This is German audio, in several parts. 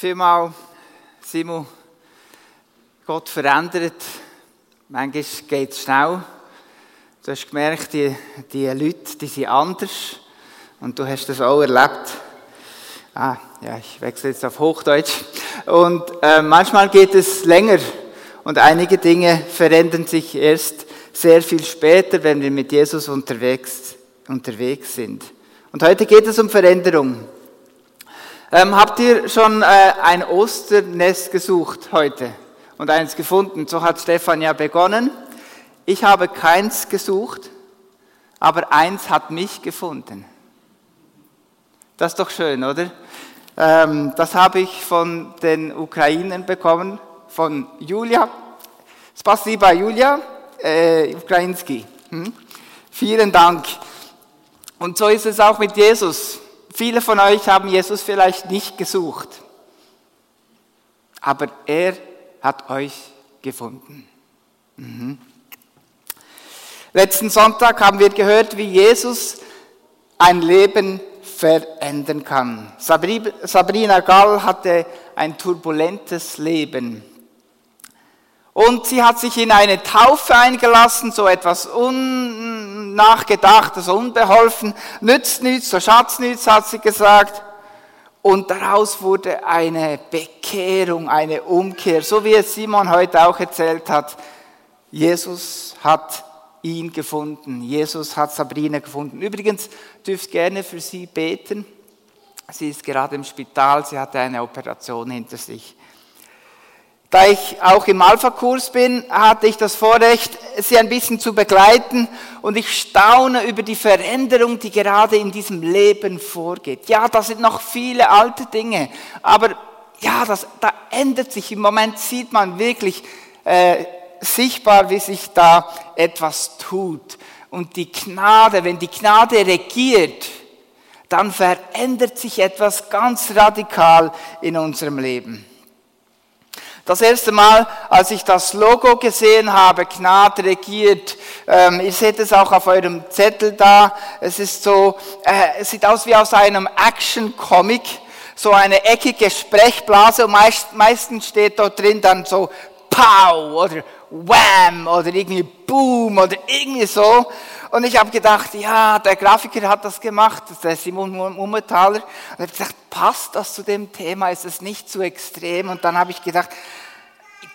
Vielmal, Simon, Gott verändert. Manchmal geht es schnell. Du hast gemerkt, die, die Leute, die sind anders. Und du hast das auch erlebt. Ah, ja, ich wechsle jetzt auf Hochdeutsch. Und äh, manchmal geht es länger. Und einige Dinge verändern sich erst sehr viel später, wenn wir mit Jesus unterwegs, unterwegs sind. Und heute geht es um Veränderung. Ähm, habt ihr schon äh, ein Osternest gesucht heute und eins gefunden? So hat Stefan ja begonnen. Ich habe keins gesucht, aber eins hat mich gefunden. Das ist doch schön, oder? Ähm, das habe ich von den Ukrainern bekommen, von Julia. Spasiba Julia, äh, Ukrainski. Hm? Vielen Dank. Und so ist es auch mit Jesus. Viele von euch haben Jesus vielleicht nicht gesucht, aber er hat euch gefunden. Mhm. Letzten Sonntag haben wir gehört, wie Jesus ein Leben verändern kann. Sabrina Gall hatte ein turbulentes Leben. Und sie hat sich in eine Taufe eingelassen, so etwas unnachgedacht, so unbeholfen, nützt nichts, so Schatz nichts, hat sie gesagt. Und daraus wurde eine Bekehrung, eine Umkehr, so wie es Simon heute auch erzählt hat. Jesus hat ihn gefunden. Jesus hat Sabrina gefunden. Übrigens dürft gerne für sie beten. Sie ist gerade im Spital, sie hatte eine Operation hinter sich. Da ich auch im Alpha-Kurs bin, hatte ich das Vorrecht, sie ein bisschen zu begleiten und ich staune über die Veränderung, die gerade in diesem Leben vorgeht. Ja, da sind noch viele alte Dinge, aber ja, das, da ändert sich. Im Moment sieht man wirklich äh, sichtbar, wie sich da etwas tut. Und die Gnade, wenn die Gnade regiert, dann verändert sich etwas ganz radikal in unserem Leben. Das erste Mal, als ich das Logo gesehen habe, Gnade regiert, ähm, ihr seht es auch auf eurem Zettel da, es ist so, äh, es sieht aus wie aus einem Action-Comic, so eine eckige Sprechblase. Und meist, meistens steht dort drin dann so Pow! Oder Wham! Oder irgendwie Boom! Oder irgendwie so. Und ich habe gedacht, ja, der Grafiker hat das gemacht, der Simon Mummetaler. Und ich habe gesagt, passt das zu dem Thema? Ist es nicht zu extrem? Und dann habe ich gedacht,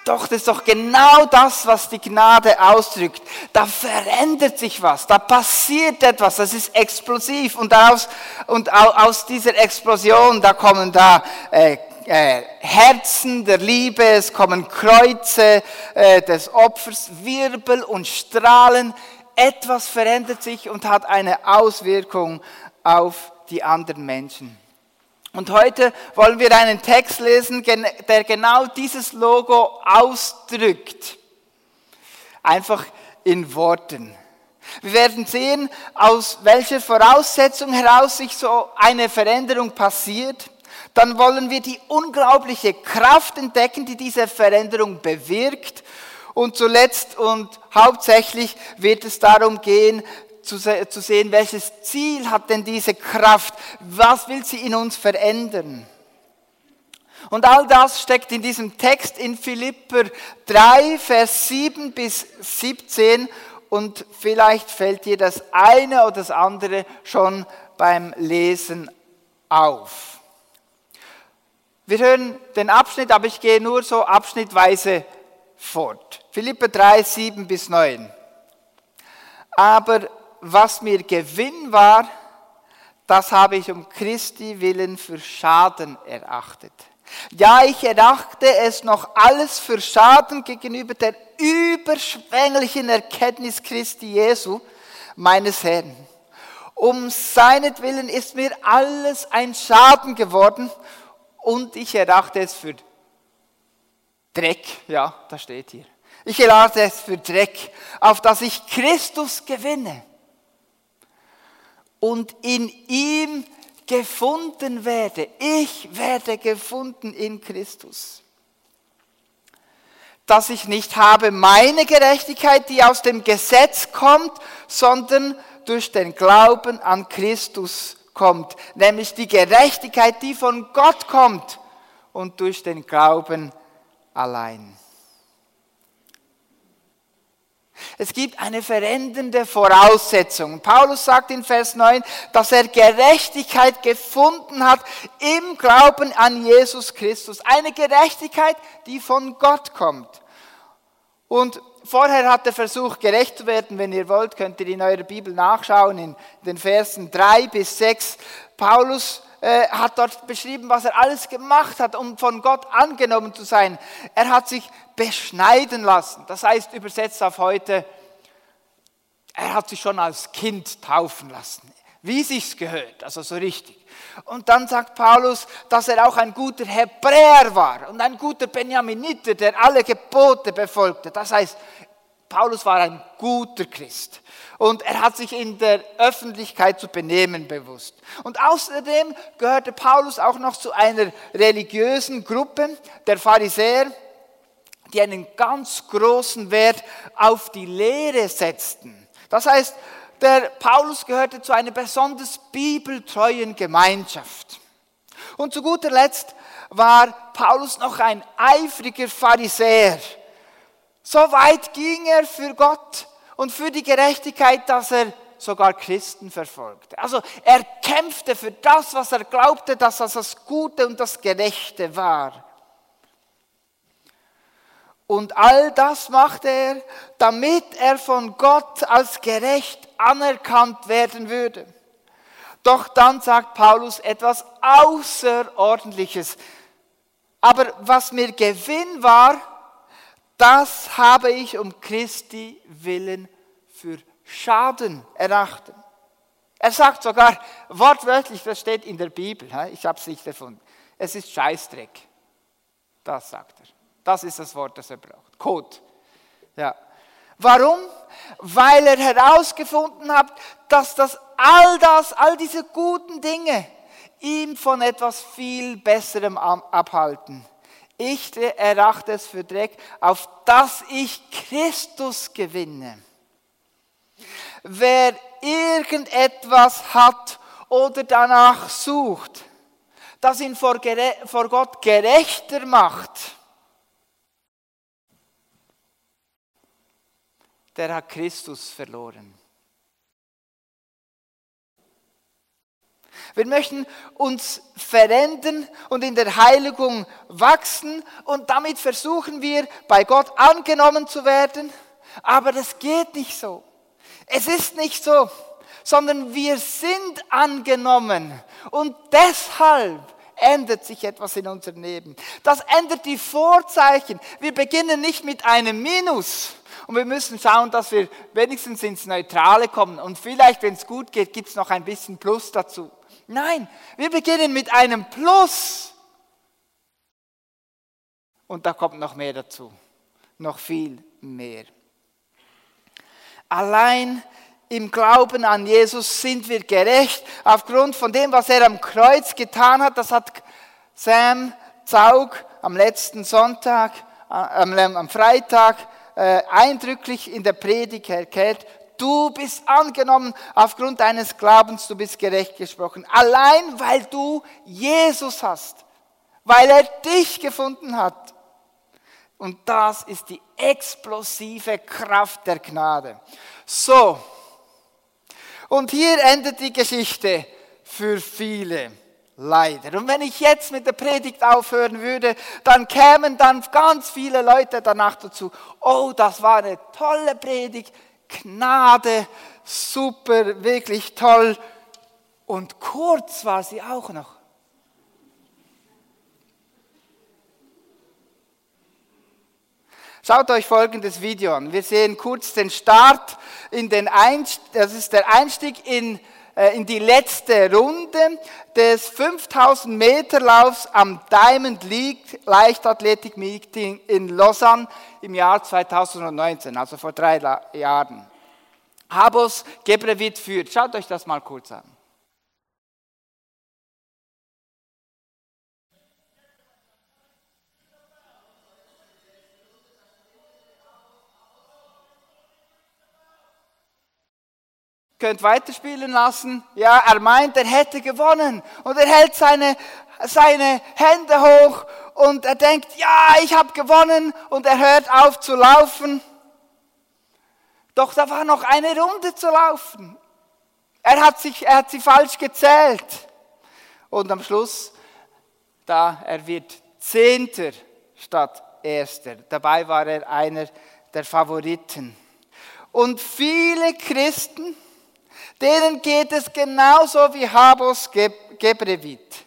doch, das ist doch genau das, was die Gnade ausdrückt. Da verändert sich was, da passiert etwas, das ist explosiv. Und aus, und aus dieser Explosion, da kommen da äh, äh, Herzen der Liebe, es kommen Kreuze äh, des Opfers, Wirbel und Strahlen etwas verändert sich und hat eine Auswirkung auf die anderen Menschen. Und heute wollen wir einen Text lesen, der genau dieses Logo ausdrückt. Einfach in Worten. Wir werden sehen, aus welcher Voraussetzung heraus sich so eine Veränderung passiert. Dann wollen wir die unglaubliche Kraft entdecken, die diese Veränderung bewirkt. Und zuletzt und hauptsächlich wird es darum gehen, zu, zu sehen, welches Ziel hat denn diese Kraft, was will sie in uns verändern. Und all das steckt in diesem Text in Philipper 3, Vers 7 bis 17 und vielleicht fällt dir das eine oder das andere schon beim Lesen auf. Wir hören den Abschnitt, aber ich gehe nur so abschnittweise fort. Philippe 3, 7 bis 9. Aber was mir Gewinn war, das habe ich um Christi willen für Schaden erachtet. Ja, ich erachte es noch alles für Schaden gegenüber der überschwänglichen Erkenntnis Christi Jesu, meines Herrn. Um seinetwillen ist mir alles ein Schaden geworden und ich erachte es für Dreck, ja, da steht hier. Ich erachte es für Dreck, auf dass ich Christus gewinne und in ihm gefunden werde. Ich werde gefunden in Christus. Dass ich nicht habe meine Gerechtigkeit, die aus dem Gesetz kommt, sondern durch den Glauben an Christus kommt. Nämlich die Gerechtigkeit, die von Gott kommt und durch den Glauben allein. Es gibt eine verändernde Voraussetzung. Paulus sagt in Vers 9, dass er Gerechtigkeit gefunden hat im Glauben an Jesus Christus. Eine Gerechtigkeit, die von Gott kommt. Und vorher hat er versucht, gerecht zu werden. Wenn ihr wollt, könnt ihr in eurer Bibel nachschauen, in den Versen 3 bis 6. Paulus äh, hat dort beschrieben, was er alles gemacht hat, um von Gott angenommen zu sein. Er hat sich beschneiden lassen. Das heißt, übersetzt auf heute, er hat sich schon als Kind taufen lassen, wie sich's gehört, also so richtig. Und dann sagt Paulus, dass er auch ein guter Hebräer war und ein guter Benjaminiter, der alle Gebote befolgte. Das heißt, Paulus war ein guter Christ und er hat sich in der Öffentlichkeit zu benehmen bewusst. Und außerdem gehörte Paulus auch noch zu einer religiösen Gruppe, der Pharisäer, die einen ganz großen Wert auf die Lehre setzten. Das heißt, der Paulus gehörte zu einer besonders bibeltreuen Gemeinschaft. Und zu guter Letzt war Paulus noch ein eifriger Pharisäer. So weit ging er für Gott und für die Gerechtigkeit, dass er sogar Christen verfolgte. Also er kämpfte für das, was er glaubte, dass das das Gute und das Gerechte war. Und all das machte er, damit er von Gott als gerecht anerkannt werden würde. Doch dann sagt Paulus etwas Außerordentliches. Aber was mir Gewinn war, das habe ich um Christi willen für Schaden erachtet. Er sagt sogar wortwörtlich, das steht in der Bibel, ich habe es nicht erfunden, es ist Scheißdreck. Das sagt er. Das ist das Wort, das er braucht. Kot. Ja. Warum? Weil er herausgefunden hat, dass das all das, all diese guten Dinge ihm von etwas viel Besserem abhalten. Ich erachte es für Dreck, auf dass ich Christus gewinne. Wer irgendetwas hat oder danach sucht, das ihn vor, vor Gott gerechter macht, der hat Christus verloren. Wir möchten uns verändern und in der Heiligung wachsen und damit versuchen wir, bei Gott angenommen zu werden. Aber das geht nicht so. Es ist nicht so, sondern wir sind angenommen und deshalb ändert sich etwas in unserem Leben. Das ändert die Vorzeichen. Wir beginnen nicht mit einem Minus, und wir müssen schauen, dass wir wenigstens ins Neutrale kommen. Und vielleicht, wenn es gut geht, gibt es noch ein bisschen Plus dazu. Nein, wir beginnen mit einem Plus. Und da kommt noch mehr dazu. Noch viel mehr. Allein im Glauben an Jesus sind wir gerecht aufgrund von dem, was er am Kreuz getan hat. Das hat Sam Zaug am letzten Sonntag, äh, am Freitag äh, eindrücklich in der Predigt erklärt. Du bist angenommen aufgrund deines Glaubens, du bist gerecht gesprochen. Allein weil du Jesus hast, weil er dich gefunden hat. Und das ist die explosive Kraft der Gnade. So, und hier endet die Geschichte für viele. Leider. Und wenn ich jetzt mit der Predigt aufhören würde, dann kämen dann ganz viele Leute danach dazu. Oh, das war eine tolle Predigt. Gnade, super, wirklich toll. Und kurz war sie auch noch. Schaut euch folgendes Video an. Wir sehen kurz den Start in den Einstieg, das ist der Einstieg in, in die letzte Runde des 5000 Meter Laufs am Diamond League Leichtathletik Meeting in Lausanne im Jahr 2019, also vor drei Jahren. Habos Gebrevit führt. Schaut euch das mal kurz an. Könnt weiterspielen lassen. Ja, er meint, er hätte gewonnen. Und er hält seine seine Hände hoch und er denkt, ja, ich habe gewonnen und er hört auf zu laufen. Doch da war noch eine Runde zu laufen. Er hat, sich, er hat sie falsch gezählt. Und am Schluss, da er wird Zehnter statt Erster. Dabei war er einer der Favoriten. Und viele Christen, denen geht es genauso wie Habos Gebrevit.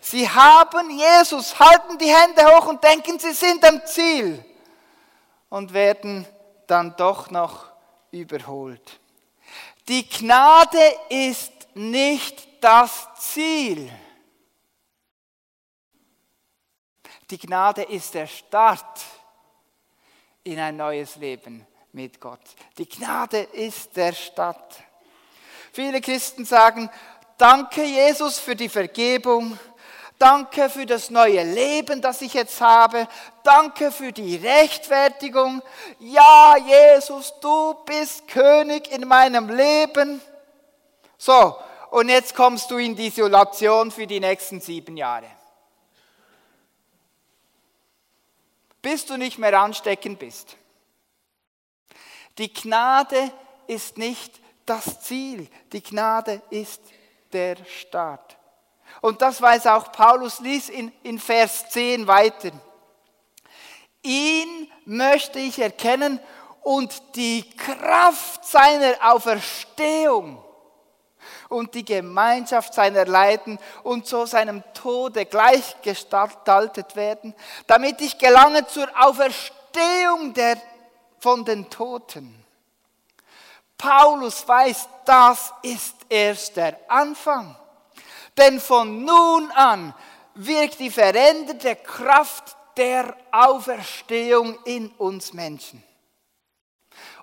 Sie haben Jesus, halten die Hände hoch und denken, sie sind am Ziel und werden dann doch noch überholt. Die Gnade ist nicht das Ziel. Die Gnade ist der Start in ein neues Leben mit Gott. Die Gnade ist der Start. Viele Christen sagen, danke Jesus für die Vergebung, danke für das neue Leben, das ich jetzt habe, danke für die Rechtfertigung. Ja, Jesus, du bist König in meinem Leben. So, und jetzt kommst du in die Isolation für die nächsten sieben Jahre. bis du nicht mehr ansteckend bist. Die Gnade ist nicht das Ziel, die Gnade ist der Start. Und das weiß auch Paulus, lies in, in Vers 10 weiter. Ihn möchte ich erkennen und die Kraft seiner Auferstehung und die Gemeinschaft seiner Leiden und zu seinem Tode gleichgestaltet werden, damit ich gelange zur Auferstehung der, von den Toten. Paulus weiß, das ist erst der Anfang. Denn von nun an wirkt die veränderte Kraft der Auferstehung in uns Menschen.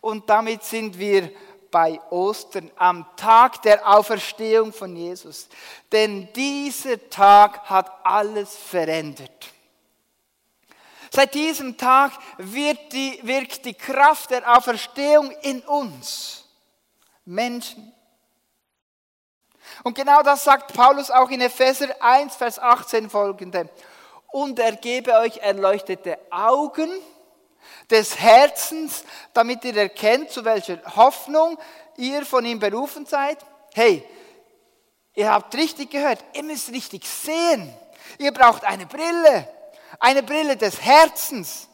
Und damit sind wir bei Ostern, am Tag der Auferstehung von Jesus. Denn dieser Tag hat alles verändert. Seit diesem Tag die, wirkt die Kraft der Auferstehung in uns, Menschen. Und genau das sagt Paulus auch in Epheser 1, Vers 18 folgende. Und er gebe euch erleuchtete Augen, des Herzens, damit ihr erkennt, zu welcher Hoffnung ihr von ihm berufen seid. Hey, ihr habt richtig gehört, ihr müsst richtig sehen. Ihr braucht eine Brille, eine Brille des Herzens.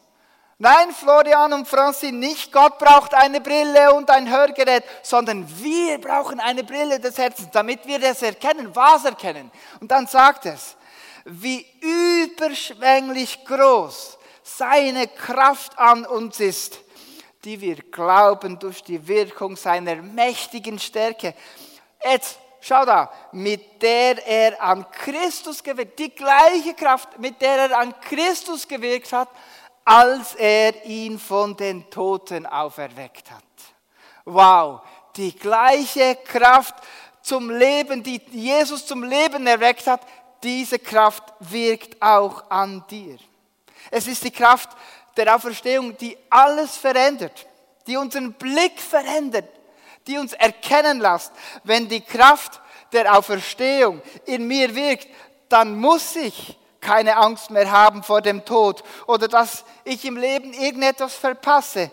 Nein, Florian und Francine, nicht Gott braucht eine Brille und ein Hörgerät, sondern wir brauchen eine Brille des Herzens, damit wir das erkennen, was erkennen. Und dann sagt es, wie überschwänglich groß seine Kraft an uns ist, die wir glauben durch die Wirkung seiner mächtigen Stärke. Jetzt, schau da, mit der er an Christus gewirkt, die gleiche Kraft, mit der er an Christus gewirkt hat, als er ihn von den Toten auferweckt hat. Wow, die gleiche Kraft zum Leben, die Jesus zum Leben erweckt hat, diese Kraft wirkt auch an dir. Es ist die Kraft der Auferstehung, die alles verändert, die unseren Blick verändert, die uns erkennen lässt. Wenn die Kraft der Auferstehung in mir wirkt, dann muss ich keine Angst mehr haben vor dem Tod oder dass ich im Leben irgendetwas verpasse.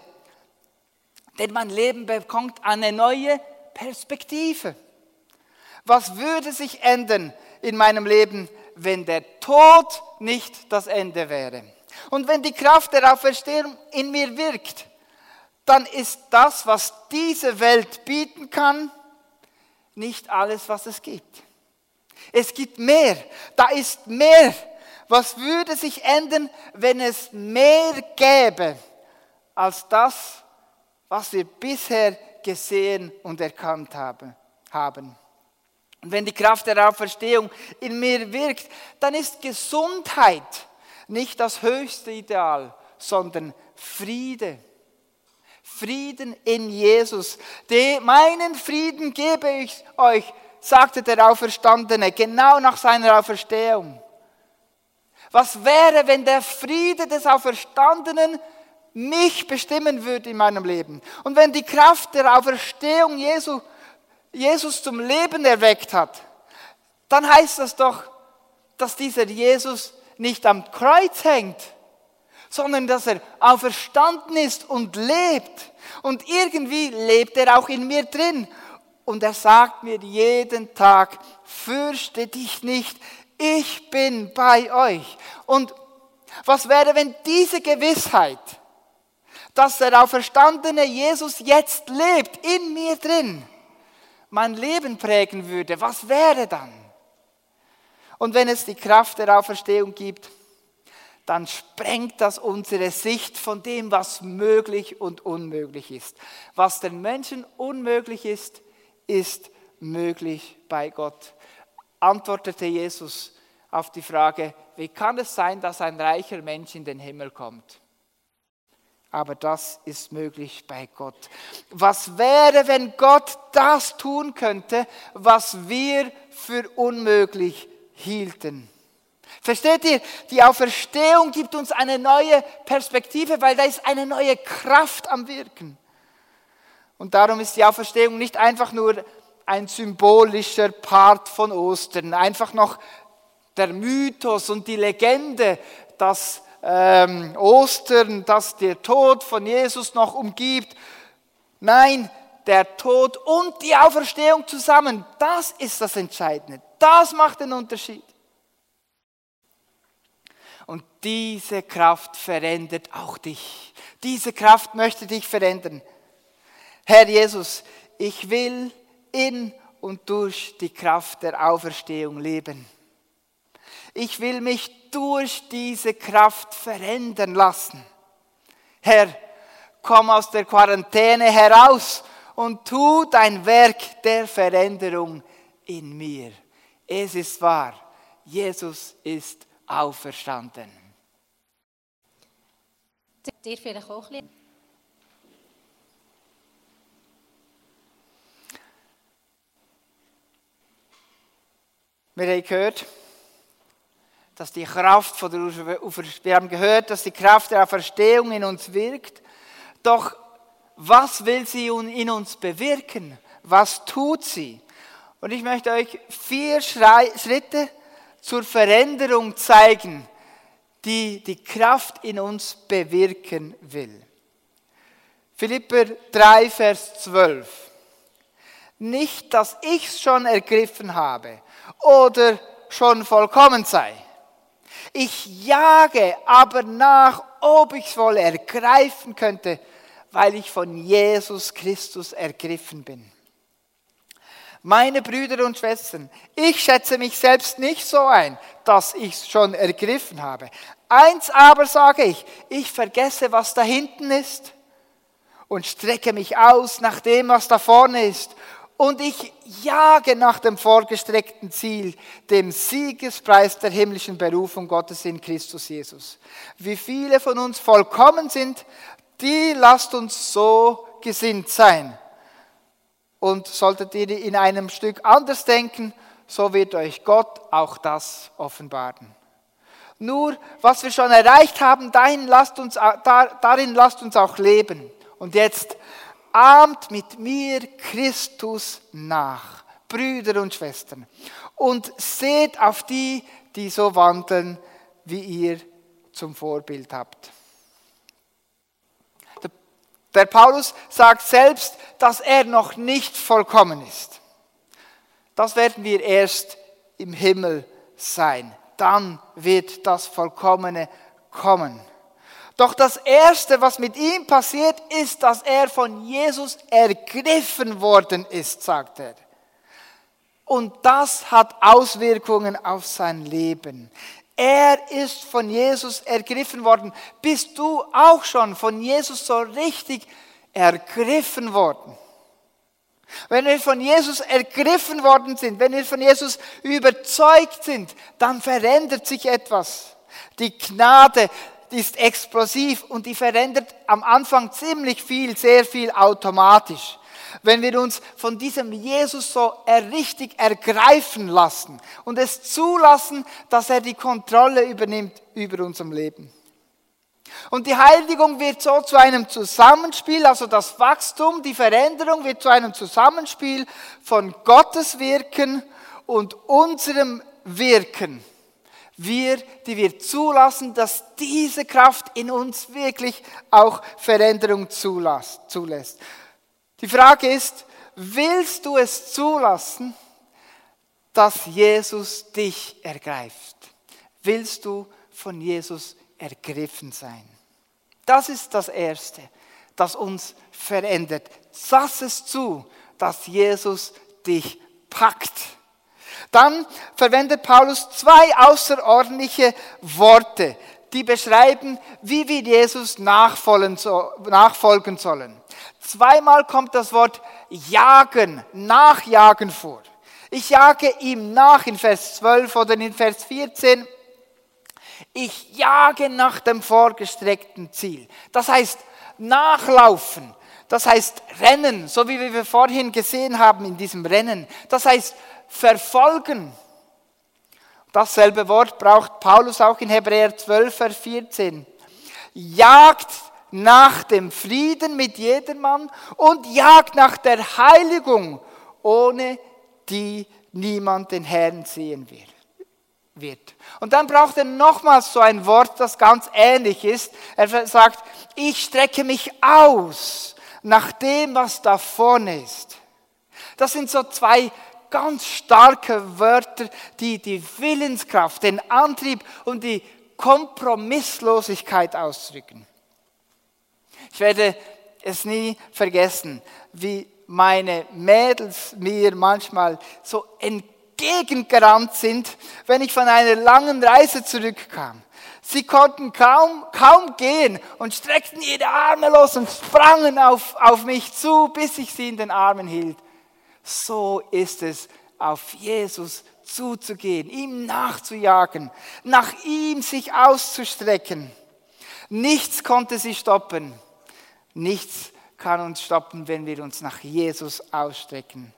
Denn mein Leben bekommt eine neue Perspektive. Was würde sich ändern in meinem Leben, wenn der Tod nicht das Ende wäre? Und wenn die Kraft der Auferstehung in mir wirkt, dann ist das, was diese Welt bieten kann, nicht alles, was es gibt. Es gibt mehr. Da ist mehr. Was würde sich ändern, wenn es mehr gäbe als das, was wir bisher gesehen und erkannt haben? Und wenn die Kraft der Auferstehung in mir wirkt, dann ist Gesundheit nicht das höchste Ideal, sondern Friede. Frieden in Jesus. De, meinen Frieden gebe ich euch, sagte der Auferstandene, genau nach seiner Auferstehung. Was wäre, wenn der Friede des Auferstandenen mich bestimmen würde in meinem Leben? Und wenn die Kraft der Auferstehung Jesu, Jesus zum Leben erweckt hat, dann heißt das doch, dass dieser Jesus nicht am Kreuz hängt, sondern dass er auferstanden ist und lebt. Und irgendwie lebt er auch in mir drin. Und er sagt mir jeden Tag, fürchte dich nicht, ich bin bei euch. Und was wäre, wenn diese Gewissheit, dass der auferstandene Jesus jetzt lebt, in mir drin, mein Leben prägen würde? Was wäre dann? Und wenn es die Kraft der Auferstehung gibt, dann sprengt das unsere Sicht von dem, was möglich und unmöglich ist. Was den Menschen unmöglich ist, ist möglich bei Gott. Antwortete Jesus auf die Frage, wie kann es sein, dass ein reicher Mensch in den Himmel kommt? Aber das ist möglich bei Gott. Was wäre, wenn Gott das tun könnte, was wir für unmöglich hielten? Versteht ihr? Die Auferstehung gibt uns eine neue Perspektive, weil da ist eine neue Kraft am Wirken. Und darum ist die Auferstehung nicht einfach nur ein symbolischer Part von Ostern, einfach noch der Mythos und die Legende, dass ähm, Ostern, dass der Tod von Jesus noch umgibt. Nein, der Tod und die Auferstehung zusammen, das ist das Entscheidende. Das macht den Unterschied. Und diese Kraft verändert auch dich. Diese Kraft möchte dich verändern. Herr Jesus, ich will in und durch die Kraft der Auferstehung leben. Ich will mich durch diese Kraft verändern lassen. Herr, komm aus der Quarantäne heraus und tu dein Werk der Veränderung in mir. Es ist wahr, Jesus ist auferstanden. Dir vielleicht auch ein Wir haben gehört, dass die Kraft von der Auferstehung, wir haben gehört, dass die Kraft der Auferstehung in uns wirkt. Doch was will sie in uns bewirken? Was tut sie? Und ich möchte euch vier Schritte zur Veränderung zeigen, die die Kraft in uns bewirken will. Philipper 3, Vers 12. Nicht, dass ich es schon ergriffen habe oder schon vollkommen sei. Ich jage aber nach, ob ich es wohl ergreifen könnte, weil ich von Jesus Christus ergriffen bin. Meine Brüder und Schwestern, ich schätze mich selbst nicht so ein, dass ich es schon ergriffen habe. Eins aber sage ich, ich vergesse, was da hinten ist und strecke mich aus nach dem, was da vorne ist. Und ich jage nach dem vorgestreckten Ziel, dem Siegespreis der himmlischen Berufung Gottes in Christus Jesus. Wie viele von uns vollkommen sind, die lasst uns so gesinnt sein. Und solltet ihr in einem Stück anders denken, so wird euch Gott auch das offenbaren. Nur, was wir schon erreicht haben, darin lasst uns, darin lasst uns auch leben. Und jetzt ahmt mit mir Christus nach, Brüder und Schwestern, und seht auf die, die so wandeln, wie ihr zum Vorbild habt. Der Paulus sagt selbst, dass er noch nicht vollkommen ist. Das werden wir erst im Himmel sein. Dann wird das Vollkommene kommen. Doch das Erste, was mit ihm passiert, ist, dass er von Jesus ergriffen worden ist, sagt er. Und das hat Auswirkungen auf sein Leben. Er ist von Jesus ergriffen worden. Bist du auch schon von Jesus so richtig ergriffen worden? Wenn wir von Jesus ergriffen worden sind, wenn wir von Jesus überzeugt sind, dann verändert sich etwas. Die Gnade ist explosiv und die verändert am Anfang ziemlich viel, sehr viel automatisch wenn wir uns von diesem Jesus so richtig ergreifen lassen und es zulassen, dass er die Kontrolle übernimmt über unserem Leben. Und die Heiligung wird so zu einem Zusammenspiel, also das Wachstum, die Veränderung wird zu einem Zusammenspiel von Gottes Wirken und unserem Wirken. Wir, die wir zulassen, dass diese Kraft in uns wirklich auch Veränderung zulässt. Die Frage ist, willst du es zulassen, dass Jesus dich ergreift? Willst du von Jesus ergriffen sein? Das ist das Erste, das uns verändert. Lass es zu, dass Jesus dich packt. Dann verwendet Paulus zwei außerordentliche Worte, die beschreiben, wie wir Jesus nachfolgen sollen. Zweimal kommt das Wort jagen, nachjagen vor. Ich jage ihm nach in Vers 12 oder in Vers 14. Ich jage nach dem vorgestreckten Ziel. Das heißt nachlaufen. Das heißt rennen, so wie wir vorhin gesehen haben in diesem Rennen. Das heißt verfolgen. Dasselbe Wort braucht Paulus auch in Hebräer 12, Vers 14. Jagt nach dem Frieden mit jedermann und jagt nach der Heiligung, ohne die niemand den Herrn sehen wird. Und dann braucht er nochmals so ein Wort, das ganz ähnlich ist. Er sagt, ich strecke mich aus nach dem, was da vorne ist. Das sind so zwei ganz starke Wörter, die die Willenskraft, den Antrieb und die Kompromisslosigkeit ausdrücken. Ich werde es nie vergessen, wie meine Mädels mir manchmal so entgegengerannt sind, wenn ich von einer langen Reise zurückkam. Sie konnten kaum, kaum gehen und streckten ihre Arme los und sprangen auf, auf mich zu, bis ich sie in den Armen hielt. So ist es, auf Jesus zuzugehen, ihm nachzujagen, nach ihm sich auszustrecken. Nichts konnte sie stoppen. Nichts kann uns stoppen, wenn wir uns nach Jesus ausstrecken.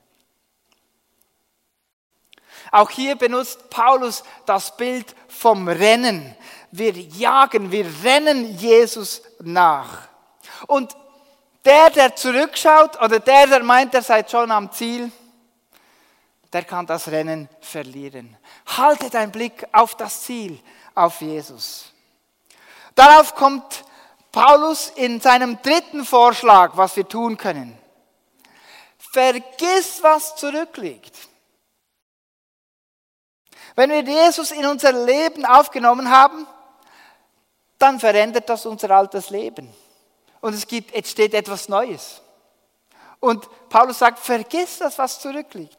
Auch hier benutzt Paulus das Bild vom Rennen. Wir jagen, wir rennen Jesus nach. Und der, der zurückschaut oder der, der meint, er sei schon am Ziel, der kann das Rennen verlieren. Halte deinen Blick auf das Ziel, auf Jesus. Darauf kommt Paulus in seinem dritten Vorschlag, was wir tun können. Vergiss, was zurückliegt. Wenn wir Jesus in unser Leben aufgenommen haben, dann verändert das unser altes Leben. Und es gibt, entsteht etwas Neues. Und Paulus sagt, vergiss das, was zurückliegt.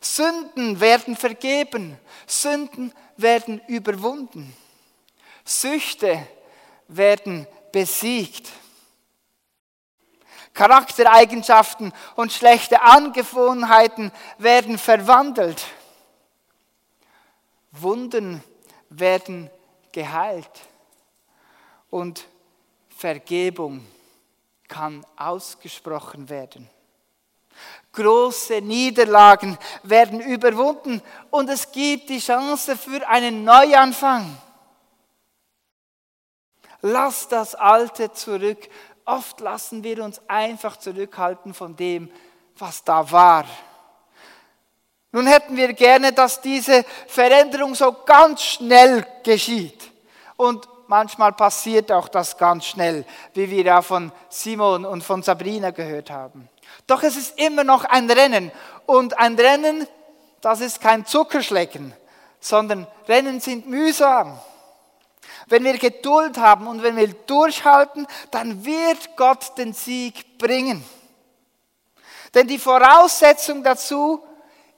Sünden werden vergeben, Sünden werden überwunden, Süchte werden besiegt. Charaktereigenschaften und schlechte Angewohnheiten werden verwandelt. Wunden werden geheilt. Und Vergebung kann ausgesprochen werden. Große Niederlagen werden überwunden und es gibt die Chance für einen Neuanfang. Lass das Alte zurück. Oft lassen wir uns einfach zurückhalten von dem, was da war. Nun hätten wir gerne, dass diese Veränderung so ganz schnell geschieht. Und manchmal passiert auch das ganz schnell, wie wir ja von Simon und von Sabrina gehört haben. Doch es ist immer noch ein Rennen. Und ein Rennen, das ist kein Zuckerschlecken, sondern Rennen sind mühsam. Wenn wir Geduld haben und wenn wir durchhalten, dann wird Gott den Sieg bringen. Denn die Voraussetzung dazu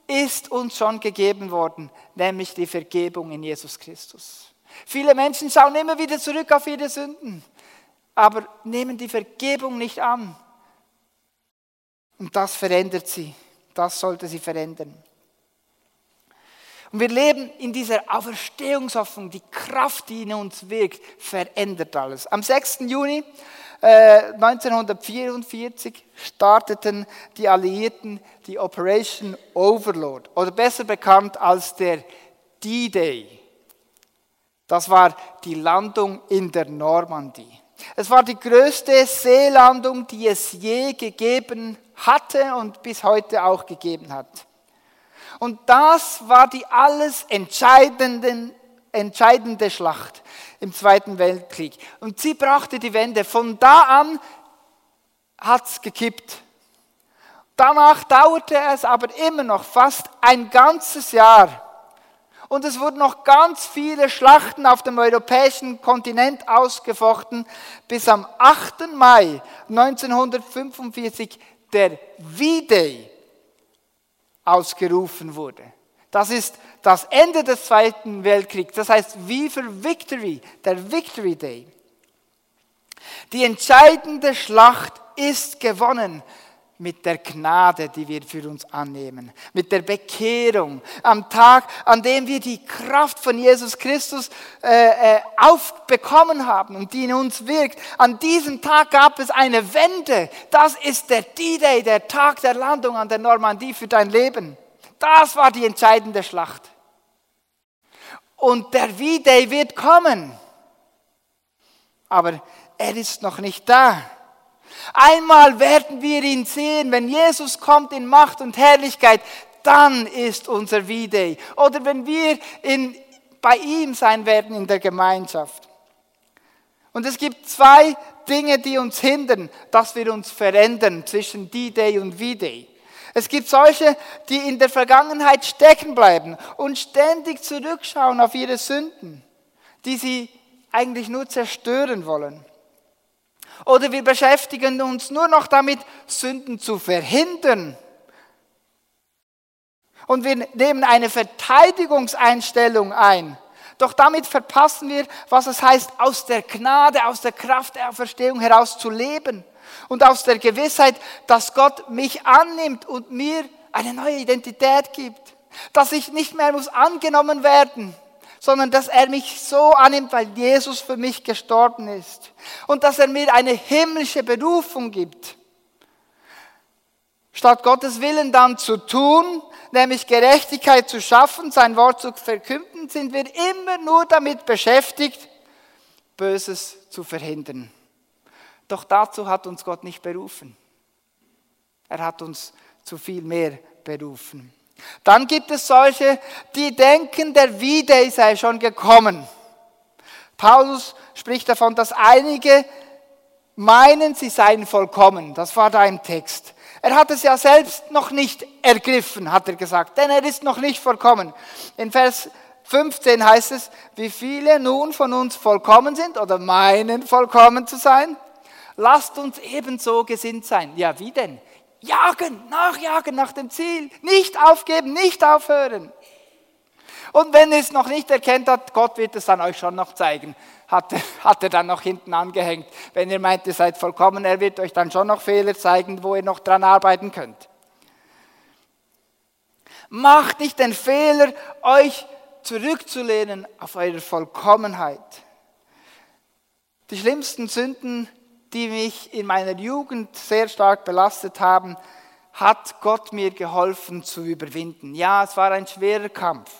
ist uns schon gegeben worden, nämlich die Vergebung in Jesus Christus. Viele Menschen schauen immer wieder zurück auf ihre Sünden, aber nehmen die Vergebung nicht an. Und das verändert sie. Das sollte sie verändern. Und wir leben in dieser Auferstehungshoffnung. Die Kraft, die in uns wirkt, verändert alles. Am 6. Juni äh, 1944 starteten die Alliierten die Operation Overlord oder besser bekannt als der D-Day. Das war die Landung in der Normandie. Es war die größte Seelandung, die es je gegeben hatte und bis heute auch gegeben hat. Und das war die alles entscheidende entscheidende Schlacht im Zweiten Weltkrieg. Und sie brachte die Wende. Von da an hat es gekippt. Danach dauerte es aber immer noch fast ein ganzes Jahr. Und es wurden noch ganz viele Schlachten auf dem europäischen Kontinent ausgefochten, bis am 8. Mai 1945 der V-Day ausgerufen wurde. Das ist das Ende des Zweiten Weltkriegs. Das heißt, wie für Victory, der Victory Day. Die entscheidende Schlacht ist gewonnen mit der Gnade, die wir für uns annehmen, mit der Bekehrung, am Tag, an dem wir die Kraft von Jesus Christus äh, äh, aufbekommen haben und die in uns wirkt. An diesem Tag gab es eine Wende. Das ist der D-Day, der Tag der Landung an der Normandie für dein Leben. Das war die entscheidende Schlacht. Und der V-Day wird kommen. Aber er ist noch nicht da. Einmal werden wir ihn sehen, wenn Jesus kommt in Macht und Herrlichkeit, dann ist unser V-Day. Oder wenn wir in, bei ihm sein werden in der Gemeinschaft. Und es gibt zwei Dinge, die uns hindern, dass wir uns verändern zwischen D-Day und V-Day. Es gibt solche, die in der Vergangenheit stecken bleiben und ständig zurückschauen auf ihre Sünden, die sie eigentlich nur zerstören wollen. Oder wir beschäftigen uns nur noch damit, Sünden zu verhindern. Und wir nehmen eine Verteidigungseinstellung ein. Doch damit verpassen wir, was es heißt, aus der Gnade, aus der Kraft der Auferstehung heraus zu leben. Und aus der Gewissheit, dass Gott mich annimmt und mir eine neue Identität gibt. Dass ich nicht mehr muss angenommen werden, sondern dass er mich so annimmt, weil Jesus für mich gestorben ist. Und dass er mir eine himmlische Berufung gibt. Statt Gottes Willen dann zu tun, nämlich Gerechtigkeit zu schaffen, sein Wort zu verkünden, sind wir immer nur damit beschäftigt, Böses zu verhindern. Doch dazu hat uns Gott nicht berufen. Er hat uns zu viel mehr berufen. Dann gibt es solche, die denken, der Wieder sei schon gekommen. Paulus spricht davon, dass einige meinen, sie seien vollkommen. Das war da im Text. Er hat es ja selbst noch nicht ergriffen, hat er gesagt, denn er ist noch nicht vollkommen. In Vers 15 heißt es, wie viele nun von uns vollkommen sind oder meinen vollkommen zu sein. Lasst uns ebenso gesinnt sein. Ja, wie denn? Jagen, nachjagen nach dem Ziel. Nicht aufgeben, nicht aufhören. Und wenn ihr es noch nicht erkennt hat, Gott wird es dann euch schon noch zeigen. Hat, hat er dann noch hinten angehängt. Wenn ihr meint, ihr seid vollkommen, er wird euch dann schon noch Fehler zeigen, wo ihr noch dran arbeiten könnt. Macht nicht den Fehler, euch zurückzulehnen auf eure Vollkommenheit. Die schlimmsten Sünden die mich in meiner Jugend sehr stark belastet haben, hat Gott mir geholfen zu überwinden. Ja, es war ein schwerer Kampf.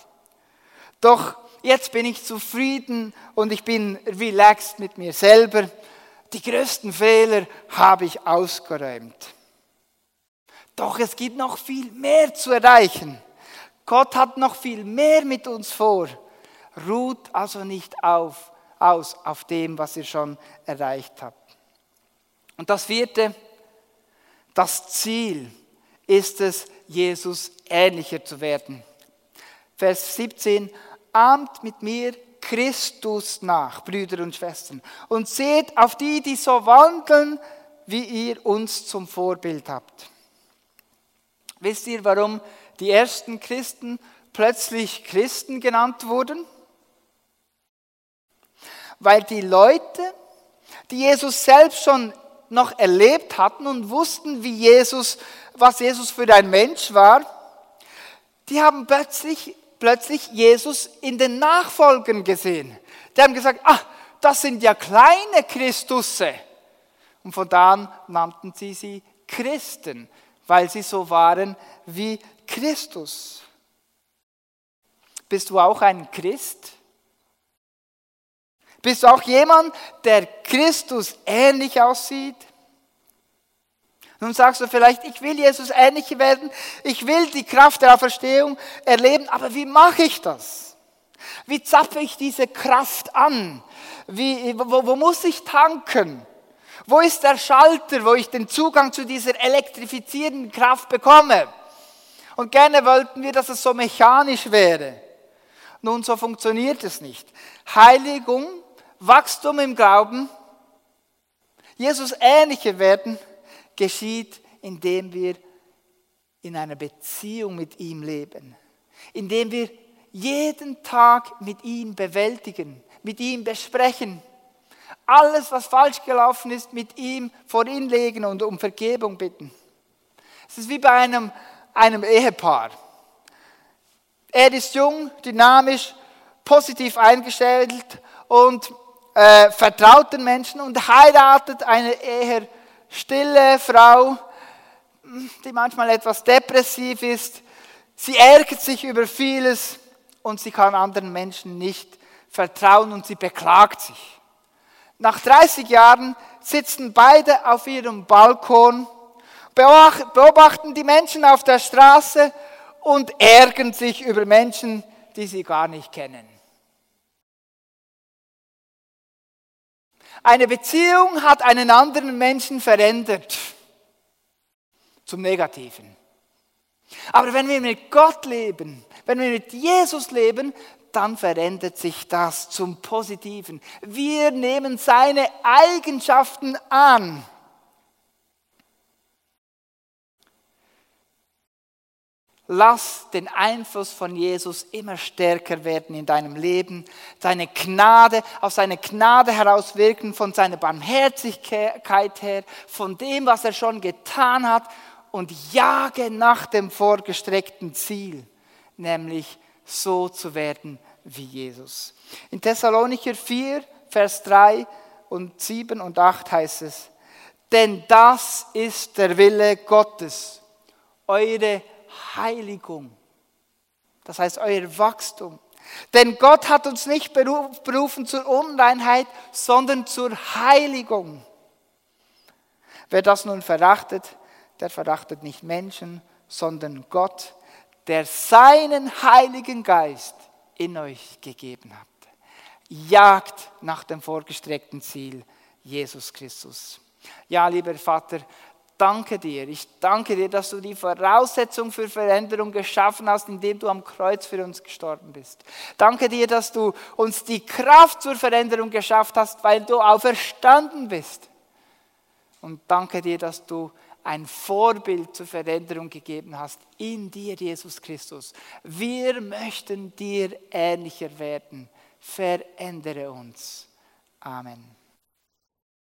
Doch jetzt bin ich zufrieden und ich bin relaxed mit mir selber. Die größten Fehler habe ich ausgeräumt. Doch es gibt noch viel mehr zu erreichen. Gott hat noch viel mehr mit uns vor. Ruht also nicht auf, aus auf dem, was ihr schon erreicht habt. Und das vierte, das Ziel ist es, Jesus ähnlicher zu werden. Vers 17, ahmt mit mir Christus nach, Brüder und Schwestern, und seht auf die, die so wandeln, wie ihr uns zum Vorbild habt. Wisst ihr, warum die ersten Christen plötzlich Christen genannt wurden? Weil die Leute, die Jesus selbst schon noch erlebt hatten und wussten, wie Jesus, was Jesus für ein Mensch war, die haben plötzlich, plötzlich Jesus in den Nachfolgen gesehen. Die haben gesagt, ah, das sind ja kleine Christusse. Und von da an nannten sie sie Christen, weil sie so waren wie Christus. Bist du auch ein Christ? Bist du auch jemand, der Christus ähnlich aussieht? Nun sagst du vielleicht, ich will Jesus ähnlich werden, ich will die Kraft der Auferstehung erleben, aber wie mache ich das? Wie zapfe ich diese Kraft an? Wie, wo, wo muss ich tanken? Wo ist der Schalter, wo ich den Zugang zu dieser elektrifizierenden Kraft bekomme? Und gerne wollten wir, dass es so mechanisch wäre. Nun, so funktioniert es nicht. Heiligung, Wachstum im Glauben, Jesus ähnlicher werden, geschieht, indem wir in einer Beziehung mit ihm leben. Indem wir jeden Tag mit ihm bewältigen, mit ihm besprechen. Alles, was falsch gelaufen ist, mit ihm vor ihn legen und um Vergebung bitten. Es ist wie bei einem, einem Ehepaar. Er ist jung, dynamisch, positiv eingestellt und äh, vertraut den Menschen und heiratet eine eher stille Frau, die manchmal etwas depressiv ist. Sie ärgert sich über vieles und sie kann anderen Menschen nicht vertrauen und sie beklagt sich. Nach 30 Jahren sitzen beide auf ihrem Balkon, beobachten die Menschen auf der Straße und ärgern sich über Menschen, die sie gar nicht kennen. Eine Beziehung hat einen anderen Menschen verändert zum Negativen. Aber wenn wir mit Gott leben, wenn wir mit Jesus leben, dann verändert sich das zum Positiven. Wir nehmen seine Eigenschaften an. Lass den Einfluss von Jesus immer stärker werden in deinem Leben. Seine Gnade, aus seiner Gnade heraus wirken, von seiner Barmherzigkeit her, von dem, was er schon getan hat und jage nach dem vorgestreckten Ziel, nämlich so zu werden wie Jesus. In Thessalonicher 4, Vers 3 und 7 und 8 heißt es, denn das ist der Wille Gottes, eure Heiligung. Das heißt euer Wachstum. Denn Gott hat uns nicht berufen zur Unreinheit, sondern zur Heiligung. Wer das nun verachtet, der verachtet nicht Menschen, sondern Gott, der seinen Heiligen Geist in euch gegeben hat. Jagt nach dem vorgestreckten Ziel, Jesus Christus. Ja, lieber Vater, danke dir. Ich danke dir, dass du die Voraussetzung für Veränderung geschaffen hast, indem du am Kreuz für uns gestorben bist. Danke dir, dass du uns die Kraft zur Veränderung geschafft hast, weil du auferstanden bist. Und danke dir, dass du ein Vorbild zur Veränderung gegeben hast in dir, Jesus Christus. Wir möchten dir ähnlicher werden. Verändere uns. Amen.